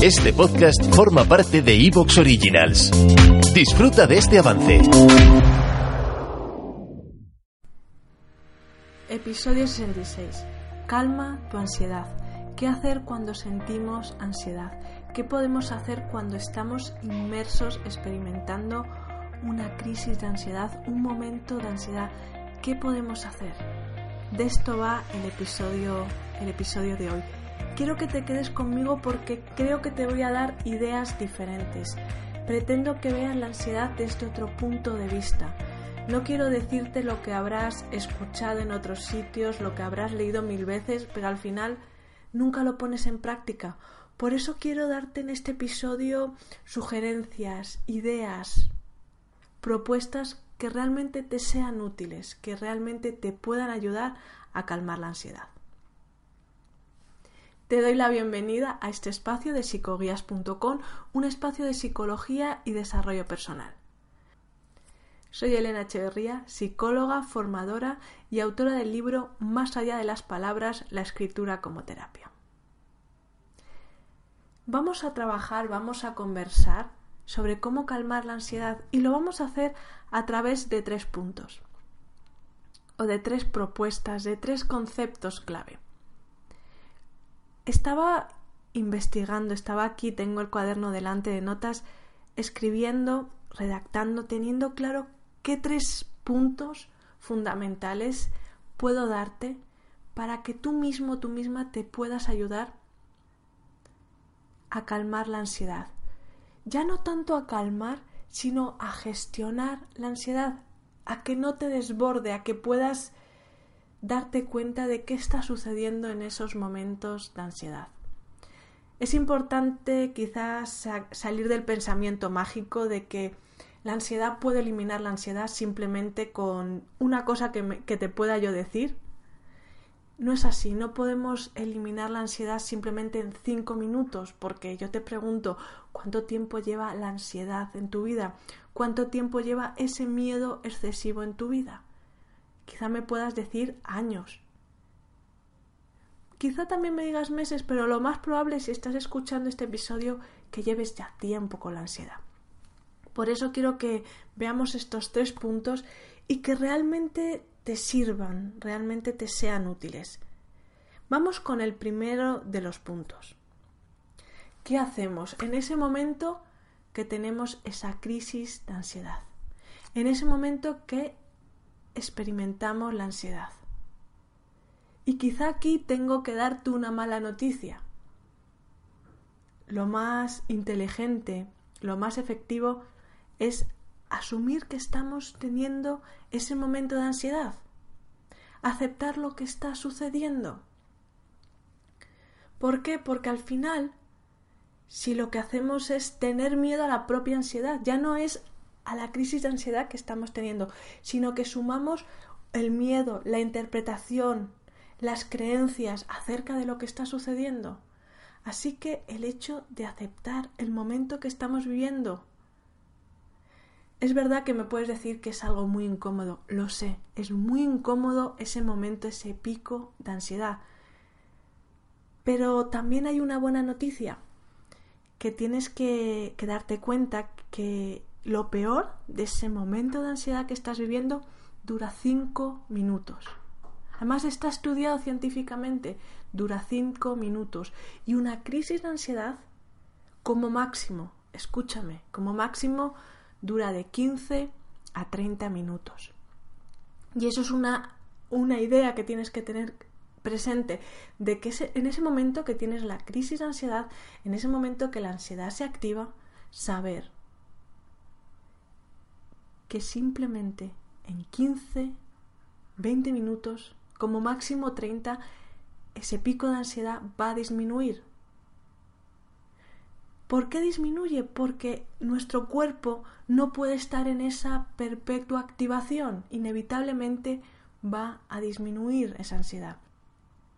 Este podcast forma parte de Evox Originals. Disfruta de este avance. Episodio 66. Calma tu ansiedad. ¿Qué hacer cuando sentimos ansiedad? ¿Qué podemos hacer cuando estamos inmersos experimentando una crisis de ansiedad, un momento de ansiedad? ¿Qué podemos hacer? De esto va el episodio, el episodio de hoy quiero que te quedes conmigo porque creo que te voy a dar ideas diferentes. Pretendo que veas la ansiedad desde otro punto de vista. No quiero decirte lo que habrás escuchado en otros sitios, lo que habrás leído mil veces, pero al final nunca lo pones en práctica. Por eso quiero darte en este episodio sugerencias, ideas, propuestas que realmente te sean útiles, que realmente te puedan ayudar a calmar la ansiedad. Te doy la bienvenida a este espacio de psicoguías.com, un espacio de psicología y desarrollo personal. Soy Elena Echeverría, psicóloga, formadora y autora del libro Más allá de las palabras, la escritura como terapia. Vamos a trabajar, vamos a conversar sobre cómo calmar la ansiedad y lo vamos a hacer a través de tres puntos o de tres propuestas, de tres conceptos clave estaba investigando, estaba aquí, tengo el cuaderno delante de notas, escribiendo, redactando, teniendo claro qué tres puntos fundamentales puedo darte para que tú mismo, tú misma te puedas ayudar a calmar la ansiedad. Ya no tanto a calmar, sino a gestionar la ansiedad, a que no te desborde, a que puedas darte cuenta de qué está sucediendo en esos momentos de ansiedad. Es importante quizás salir del pensamiento mágico de que la ansiedad puede eliminar la ansiedad simplemente con una cosa que, que te pueda yo decir. No es así, no podemos eliminar la ansiedad simplemente en cinco minutos, porque yo te pregunto, ¿cuánto tiempo lleva la ansiedad en tu vida? ¿Cuánto tiempo lleva ese miedo excesivo en tu vida? Quizá me puedas decir años. Quizá también me digas meses, pero lo más probable si estás escuchando este episodio que lleves ya tiempo con la ansiedad. Por eso quiero que veamos estos tres puntos y que realmente te sirvan, realmente te sean útiles. Vamos con el primero de los puntos. ¿Qué hacemos en ese momento que tenemos esa crisis de ansiedad? En ese momento que experimentamos la ansiedad. Y quizá aquí tengo que darte una mala noticia. Lo más inteligente, lo más efectivo es asumir que estamos teniendo ese momento de ansiedad, aceptar lo que está sucediendo. ¿Por qué? Porque al final, si lo que hacemos es tener miedo a la propia ansiedad, ya no es a la crisis de ansiedad que estamos teniendo, sino que sumamos el miedo, la interpretación, las creencias acerca de lo que está sucediendo. Así que el hecho de aceptar el momento que estamos viviendo. Es verdad que me puedes decir que es algo muy incómodo, lo sé, es muy incómodo ese momento, ese pico de ansiedad. Pero también hay una buena noticia, que tienes que, que darte cuenta que lo peor de ese momento de ansiedad que estás viviendo dura cinco minutos. Además está estudiado científicamente, dura cinco minutos. Y una crisis de ansiedad, como máximo, escúchame, como máximo dura de 15 a 30 minutos. Y eso es una, una idea que tienes que tener presente de que en ese momento que tienes la crisis de ansiedad, en ese momento que la ansiedad se activa, saber que simplemente en 15, 20 minutos, como máximo 30, ese pico de ansiedad va a disminuir. ¿Por qué disminuye? Porque nuestro cuerpo no puede estar en esa perpetua activación. Inevitablemente va a disminuir esa ansiedad.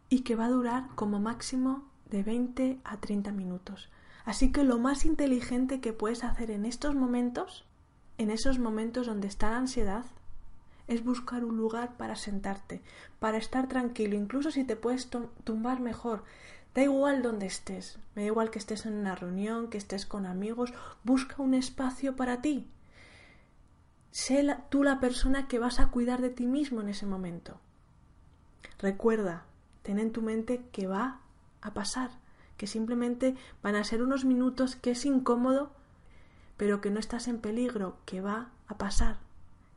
Y que va a durar como máximo de 20 a 30 minutos. Así que lo más inteligente que puedes hacer en estos momentos en esos momentos donde está la ansiedad es buscar un lugar para sentarte, para estar tranquilo, incluso si te puedes tumbar mejor. Da igual donde estés, me da igual que estés en una reunión, que estés con amigos, busca un espacio para ti. Sé tú la persona que vas a cuidar de ti mismo en ese momento. Recuerda, ten en tu mente que va a pasar, que simplemente van a ser unos minutos que es incómodo, pero que no estás en peligro, que va a pasar,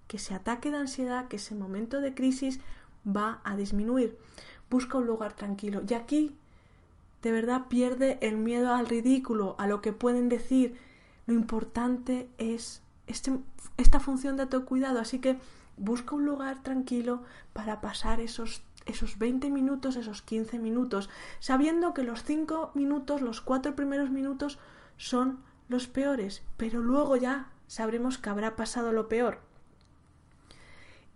que ese ataque de ansiedad, que ese momento de crisis va a disminuir. Busca un lugar tranquilo. Y aquí, de verdad, pierde el miedo al ridículo, a lo que pueden decir. Lo importante es este, esta función de autocuidado. Así que busca un lugar tranquilo para pasar esos esos 20 minutos, esos 15 minutos, sabiendo que los 5 minutos, los 4 primeros minutos son los peores, pero luego ya sabremos que habrá pasado lo peor.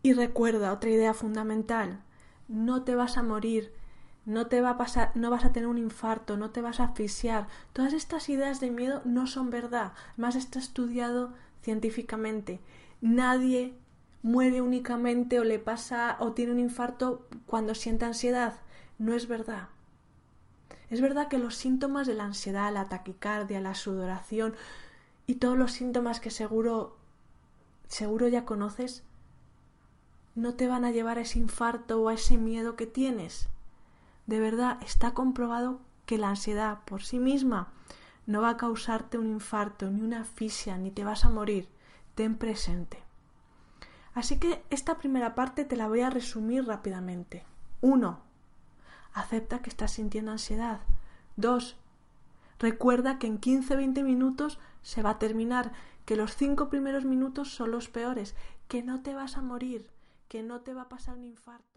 Y recuerda otra idea fundamental, no te vas a morir, no te va a pasar, no vas a tener un infarto, no te vas a asfixiar. Todas estas ideas de miedo no son verdad, más está estudiado científicamente. Nadie muere únicamente o le pasa o tiene un infarto cuando siente ansiedad. No es verdad. Es verdad que los síntomas de la ansiedad, la taquicardia, la sudoración y todos los síntomas que seguro seguro ya conoces no te van a llevar a ese infarto o a ese miedo que tienes. De verdad, está comprobado que la ansiedad por sí misma no va a causarte un infarto, ni una asfixia, ni te vas a morir. Ten presente. Así que esta primera parte te la voy a resumir rápidamente. 1. Acepta que estás sintiendo ansiedad. 2. Recuerda que en 15-20 minutos se va a terminar, que los 5 primeros minutos son los peores, que no te vas a morir, que no te va a pasar un infarto.